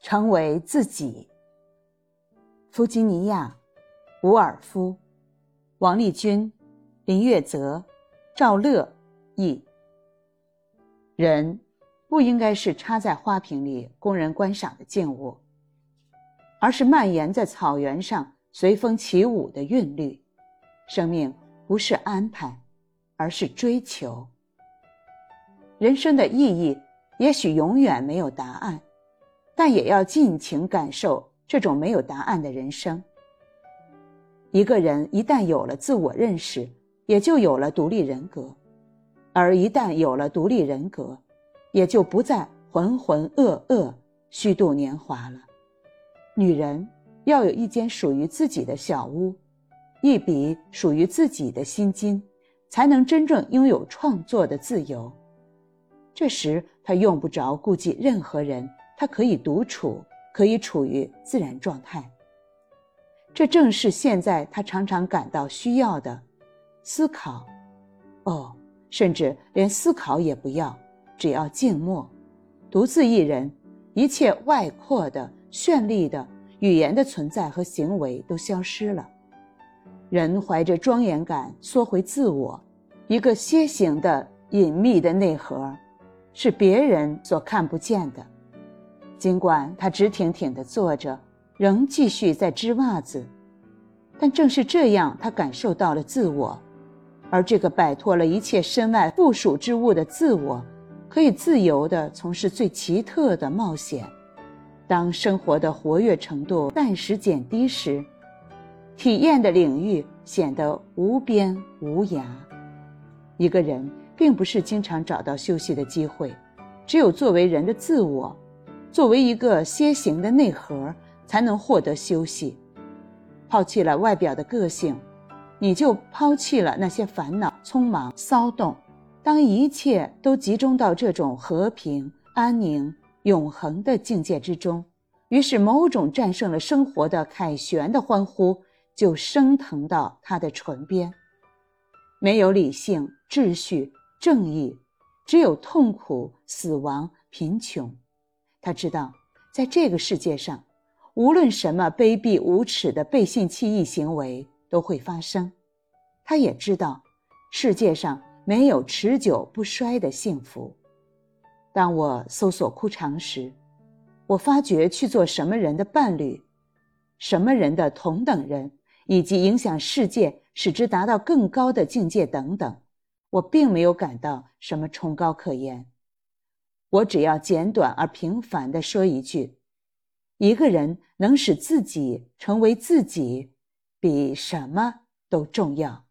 成为自己。弗吉尼亚·伍尔夫，王立军、林月泽、赵乐译。人不应该是插在花瓶里供人观赏的静物，而是蔓延在草原上随风起舞的韵律。生命不是安排，而是追求。人生的意义也许永远没有答案。但也要尽情感受这种没有答案的人生。一个人一旦有了自我认识，也就有了独立人格；而一旦有了独立人格，也就不再浑浑噩噩、虚度年华了。女人要有一间属于自己的小屋，一笔属于自己的薪金，才能真正拥有创作的自由。这时，她用不着顾及任何人。他可以独处，可以处于自然状态。这正是现在他常常感到需要的思考。哦，甚至连思考也不要，只要静默，独自一人，一切外扩的、绚丽的语言的存在和行为都消失了。人怀着庄严感缩回自我，一个楔形的隐秘的内核，是别人所看不见的。尽管他直挺挺地坐着，仍继续在织袜子，但正是这样，他感受到了自我，而这个摆脱了一切身外附属之物的自我，可以自由地从事最奇特的冒险。当生活的活跃程度暂时减低时，体验的领域显得无边无涯。一个人并不是经常找到休息的机会，只有作为人的自我。作为一个楔形的内核，才能获得休息。抛弃了外表的个性，你就抛弃了那些烦恼、匆忙、骚动。当一切都集中到这种和平、安宁、永恒的境界之中，于是某种战胜了生活的凯旋的欢呼就升腾到他的唇边。没有理性、秩序、正义，只有痛苦、死亡、贫穷。他知道，在这个世界上，无论什么卑鄙无耻的背信弃义行为都会发生。他也知道，世界上没有持久不衰的幸福。当我搜索枯肠时，我发觉去做什么人的伴侣，什么人的同等人，以及影响世界使之达到更高的境界等等，我并没有感到什么崇高可言。我只要简短而平凡地说一句：一个人能使自己成为自己，比什么都重要。